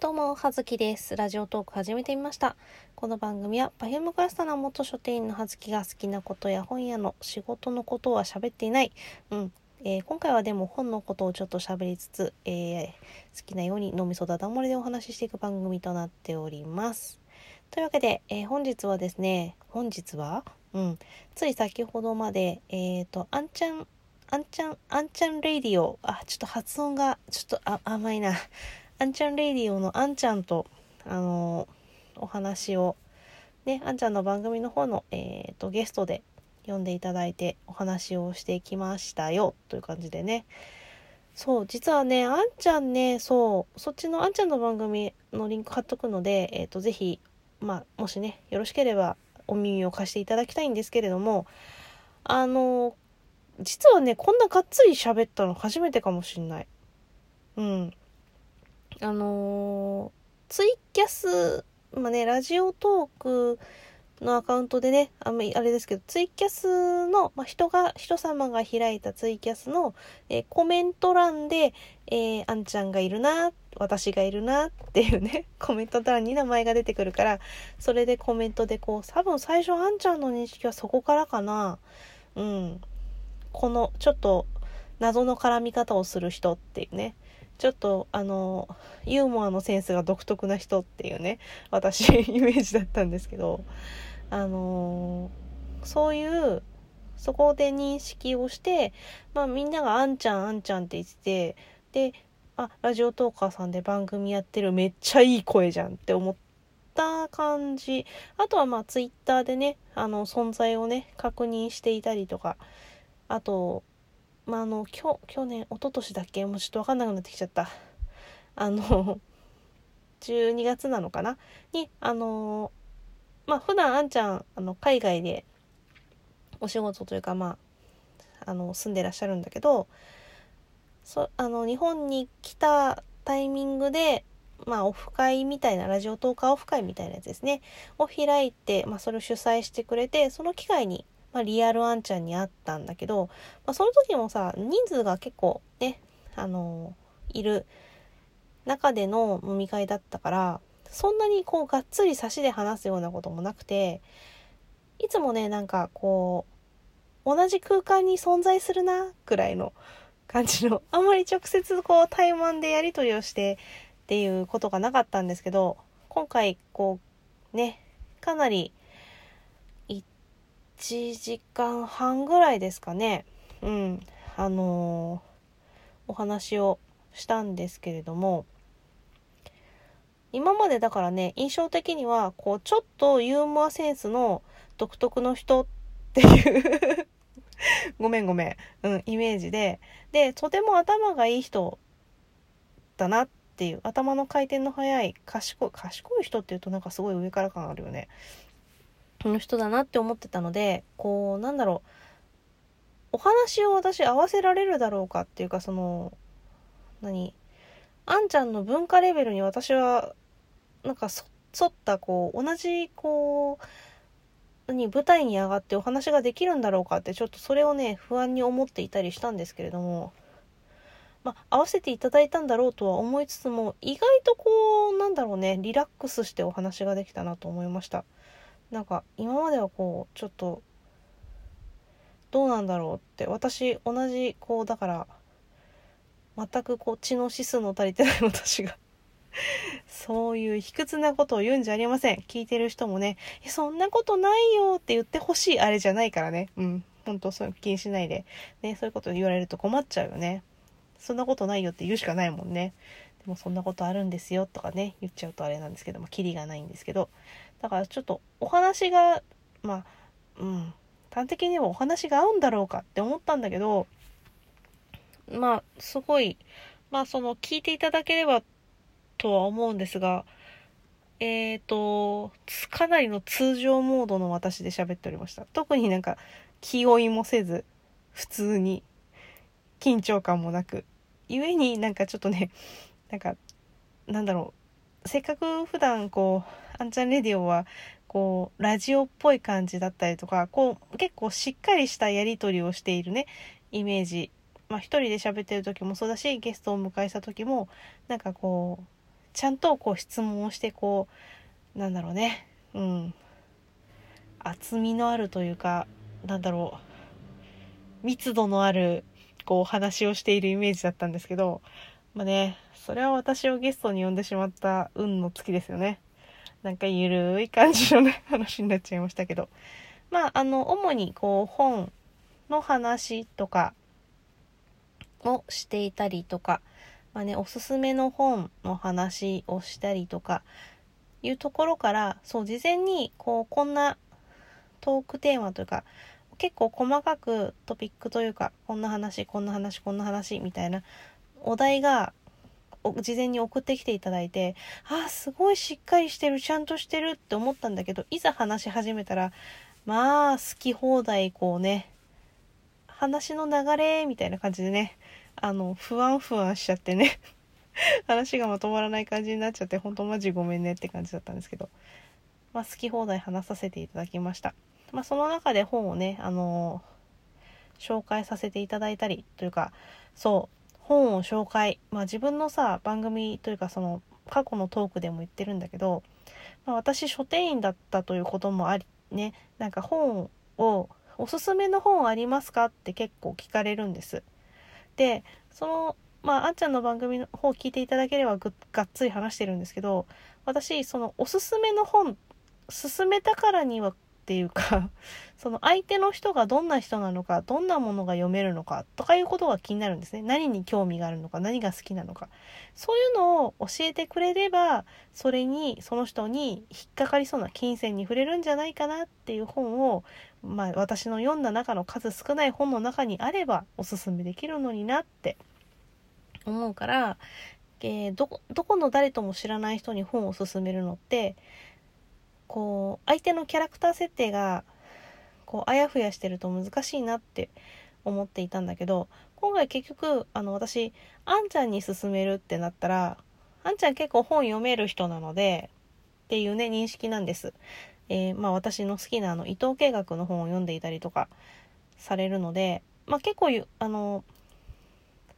どうも、はずきです。ラジオトーク始めてみました。この番組は、パフュームクラスタの元書店員のはずきが好きなことや本屋の仕事のことは喋っていない。うん。えー今回はでも本のことをちょっと喋りつつ、えー好きなように脳みそだだ漏れでお話ししていく番組となっております。というわけで、えー本日はですね、本日は？うん。つい先ほどまで、えっ、と、あんちゃん、あんちゃん、あんちゃんレイディオ。あ、ちょっと発音が、ちょっとあ甘いな。あんちゃんレディオのあんちゃんと、あのお話を、ね、あんちゃんの番組の方の、えっ、と、ゲストで呼んでいただいてお話をしてきましたよ、という感じでね。そう、実はね、あんちゃんね、そう、そっちのあんちゃんの番組のリンク貼っとくので、えっ、と、ぜひ、まあ、もしね、よろしければお耳を貸していただきたいんですけれども、あの実はね、こんながっつり喋ったの初めてかもしんない。うん。あのツイキャス、まあね、ラジオトークのアカウントでね、あんまりあれですけど、ツイキャスの、まあ、人が、人様が開いたツイキャスの、えーコメント欄で、えーあんちゃんがいるな、私がいるなっていうね、コメント欄に名前が出てくるから、それでコメントでこう、多分最初あんちゃんの認識はそこからかな。うん。この、ちょっと、謎の絡み方をする人っていうね。ちょっと、あの、ユーモアのセンスが独特な人っていうね、私、イメージだったんですけど、あのそういう、そこで認識をして、まあみんながあんちゃんあんちゃんって言ってて、で、あ、ラジオトーカーさんで番組やってるめっちゃいい声じゃんって思った感じ。あとはまあツイッターでね、あの存在をね、確認していたりとか、あと、まああの、きょ去年、一昨年だっけ？もうちょっとわかんなくなってきちゃった。あの、12月なのかな？に、あの、まあ普段あんちゃん、あの、海外でお仕事というかまあ、あの、住んでらっしゃるんだけど、そあの日本に来たタイミングで、まあ、オフ会みたいなラジオトーカーオフ会みたいなやつですね。を開いて、まあ、それを主催してくれてその機会に、まあ、リアルあんちゃんに会ったんだけど、まあ、その時もさ人数が結構ねあのいる中での飲み会だったからそんなにこうがっつり差しで話すようなこともなくていつもねなんかこう同じ空間に存在するなくらいの感じのあんまり直接こう対マンでやり取りをしてっていうことがなかったんですけど今回こうねかなり1時間半ぐらいですかね。うん。あのお話をしたんですけれども。今までだからね印象的にはこうちょっとユーモアセンスの独特の人っていう。ごめんごめん、うん、イメージで。でとても頭がいい人だなっていう。頭の回転の速い賢い賢い人っていうとなんかすごい上から感あるよね。の人だなって思ってたのでこうなんだろう。お話を私合わせられるだろうかっていうかその何？あんちゃんの文化レベルに私はなんかそ沿ったこう同じこうに舞台に上がってお話ができるんだろうかってちょっとそれをね不安に思っていたりしたんですけれどもまあ合わせていただいたんだろうとは思いつつも意外とこうなんだろうねリラックスしてお話ができたなと思いました。なんか今まではこうちょっとどうなんだろうって私同じこうだから全くこう血の指数の足りてない私がそういう卑屈なことを言うんじゃありません。聞いてる人もね、そんなことないよって言ってほしいあれじゃないからね。うん。本当そういう気にしないで。ね、そういうこと言われると困っちゃうよね。そんなことないよって言うしかないもんね。でもそんなことあるんですよとかね、言っちゃうとあれなんですけども、キリがないんですけど。だからちょっとお話が、まあ、うん。端的にはお話が合うんだろうかって思ったんだけど、まあ、すごい、まあその聞いていただければとは思うんですが、えっ、と、かなりの通常モードの私で喋っておりました。特になんか気負いもせず、普通に緊張感もなく、故になんかちょっとね、なんか、なんだろう、せっかく普段こう、あんちゃんレディオは、こう、ラジオっぽい感じだったりとか、こう、結構しっかりしたやりとりをしているね、イメージ。まあ一人で喋ってる時もそうだし、ゲストを迎えした時も、なんかこう、ちゃんとこう質問をしてこうなんだろうね。うん。厚みのあるというかなんだろう。密度のあるこう話をしているイメージだったんですけどまあねそれは私をゲストに呼んでしまった運の月ですよね。なんかゆるい感じのね話になっちゃいましたけど。まああの主にこう本の話とかをしていたりとか、まあね、おすすめの本の話をしたりとかいうところからそう事前にこうこんなトークテーマというか結構細かくトピックというかこんな話こんな話こんな話みたいなお題が事前に送ってきていただいてあすごいしっかりしてるちゃんとしてるって思ったんだけどいざ話し始めたらまあ好き放題こうね話の流れみたいな感じでねあの不安不安しちゃってね 話がまとまらない感じになっちゃってほんとマジごめんねって感じだったんですけどまあ好き放題話させていただきました。まあその中で本をねあのー、紹介させていただいたりというかそう本を紹介、まあ、自分のさ番組というかその過去のトークでも言ってるんだけど、まあ、私書店員だったということもありねなんか本をおすすめの本ありますかって結構聞かれるんです。でそのまああんちゃんの番組の方を聞いていただければがっつり話してるんですけど私そのおすすめの本勧めたからにはっていうかその相手の人がどんな人なのかどんなものが読めるのかとかいうことが気になるんですね。何に興味があるのか何が好きなのか。そういうのを教えてくれればそれにその人に引っかかりそうな金銭に触れるんじゃないかなっていう本をまあ私の読んだ中の数少ない本の中にあればおすすめできるのになって思うから、えー、どどこの誰とも知らない人に本を勧めるのってこう相手のキャラクター設定がこうあやふやしてると難しいなって思っていたんだけど今回結局あの私あんちゃんに勧めるってなったらあんちゃん結構本読める人なのでっていうね認識なんです。えー、まあ私の好きなあの伊藤計画の本を読んでいたりとかされるので、まあ、結構あの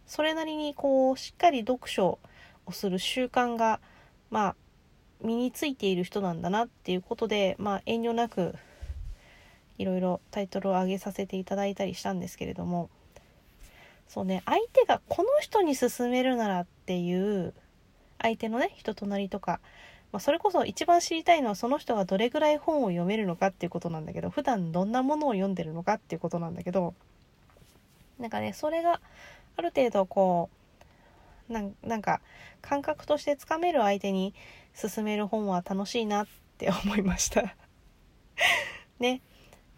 それなりにこうしっかり読書をする習慣がまあ身についている人なんだなっていうことで、まあ、遠慮なくいろいろタイトルを上げさせていただいたりしたんですけれども。そうね相手がこの人に勧めるならっていう相手のね人となりとか、まあ、それこそ一番知りたいのはその人がどれぐらい本を読めるのかっていうことなんだけど普段どんなものを読んでるのかっていうことなんだけどなんかねそれがある程度こうなんか感覚としてつかめる相手に進める本は楽しいなって思いました。ね。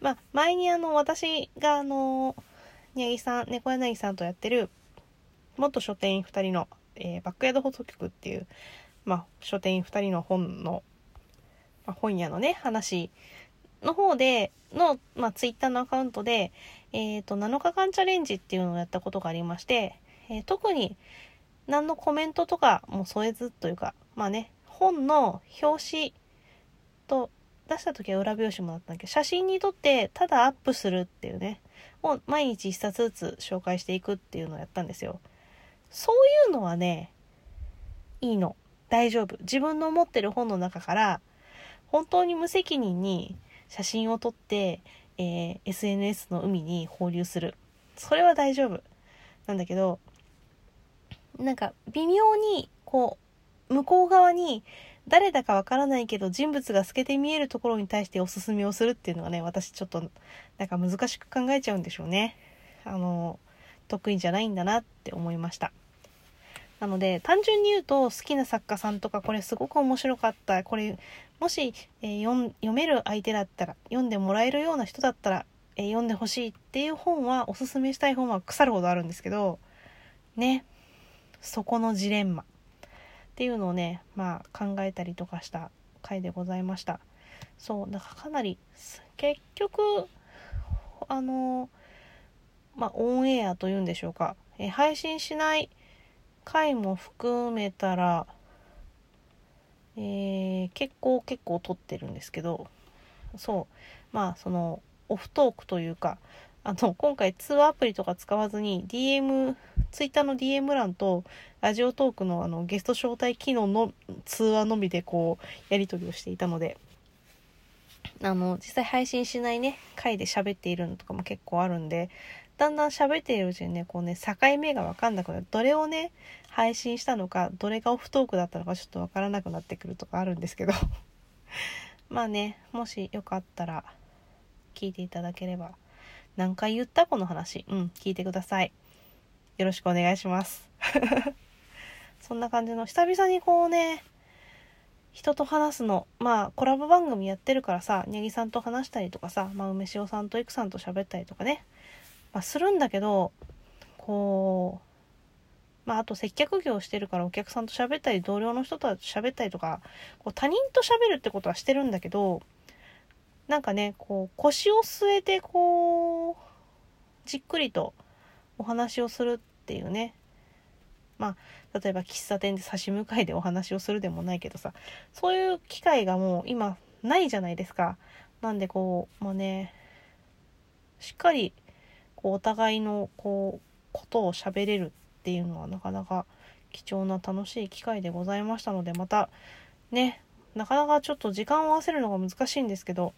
まあ前にあの私があの宮城さん猫柳さんとやってる元書店員2人の、えー、バックヤード放送局っていう、まあ、書店員2人の本の、まあ、本屋のね話の方での、まあ、ツイッターのアカウントで、えっ、ー、と7日間チャレンジっていうのをやったことがありまして、えー、特に何のコメントとかも添えずというか、まあね、本の表紙と出した時は裏表紙もあったんだけど、写真に撮ってただアップするっていうね、を毎日一冊ずつ紹介していくっていうのをやったんですよ。そういうのはね、いいの。大丈夫。自分の持ってる本の中から、本当に無責任に写真を撮って、えー、SNS の海に放流する。それは大丈夫。なんだけど、なんか微妙にこう向こう側に誰だかわからないけど人物が透けて見えるところに対しておすすめをするっていうのがね私ちょっとなんか難しく考えちゃうんでしょうね。あの得意じゃないんだなって思いました。なので単純に言うと好きな作家さんとかこれすごく面白かった。これもし、えー、読める相手だったら読んでもらえるような人だったら、えー、読んでほしいっていう本はおすすめしたい本は腐るほどあるんですけどね。そこのジレンマ。っていうのをねまあ考えたりとかした回でございました。そうだからかなり結局あのまあオンエアというんでしょうか。え配信しない回も含めたらえー、結構結構撮ってるんですけど。そう。まあそのオフトークというかあの、今回通話アプリとか使わずに DM、ツイッターの DM 欄とラジオトークのあのゲスト招待機能の通話のみでこうやり取りをしていたので、あの、実際配信しないね、回で喋っているのとかも結構あるんで、だんだん喋っているうちにね、こうね、境目がわかんなくなる。どれをね、配信したのか、どれがオフトークだったのかちょっとわからなくなってくるとかあるんですけど。まあね、もしよかったら、聞いていただければ。何回言った？この話。うん、聞いてください。よろしくお願いします。そんな感じの、久々にこうね、人と話すの。まあ、コラボ番組やってるからさ、にゃぎさんと話したりとかさ、まあ、梅塩さんといくさんと喋ったりとかね。まあ、するんだけどこうまああと接客業してるからお客さんと喋ったり同僚の人と喋ったりとかこう他人と喋るってことはしてるんだけどなんかねこう腰を据えてこうじっくりとお話をするっていうねまあ例えば喫茶店で差し向かいでお話をするでもないけどさそういう機会がもう今ないじゃないですか。なんでこうまあねしっかりこうお互いのこうことを喋れるっていうのはなかなか貴重な楽しい機会でございましたのでまたねなかなかちょっと時間を合わせるのが難しいんですけど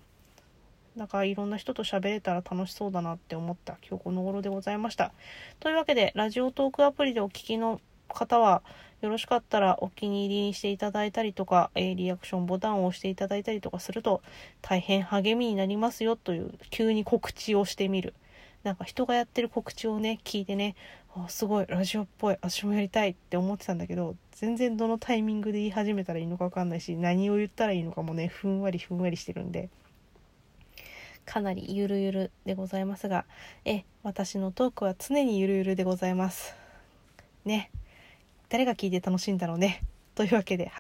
なんかいろんな人と喋れたら楽しそうだなって思った今日この頃でございました。というわけでラジオトークアプリでお聴きの方はよろしかったらお気に入りにしていただいたりとか、えー、リアクションボタンを押していただいたりとかすると大変励みになりますよという急に告知をしてみる。なんか人がやってる告知をね聞いてねあすごいラジオっぽい私もやりたいって思ってたんだけど全然どのタイミングで言い始めたらいいのか分かんないし何を言ったらいいのかもねふんわりふんわりしてるんでかなりゆるゆるでございますがえ私のトークは常にゆるゆるでございます。ね。誰が聞いて楽しいんだろうね。というわけで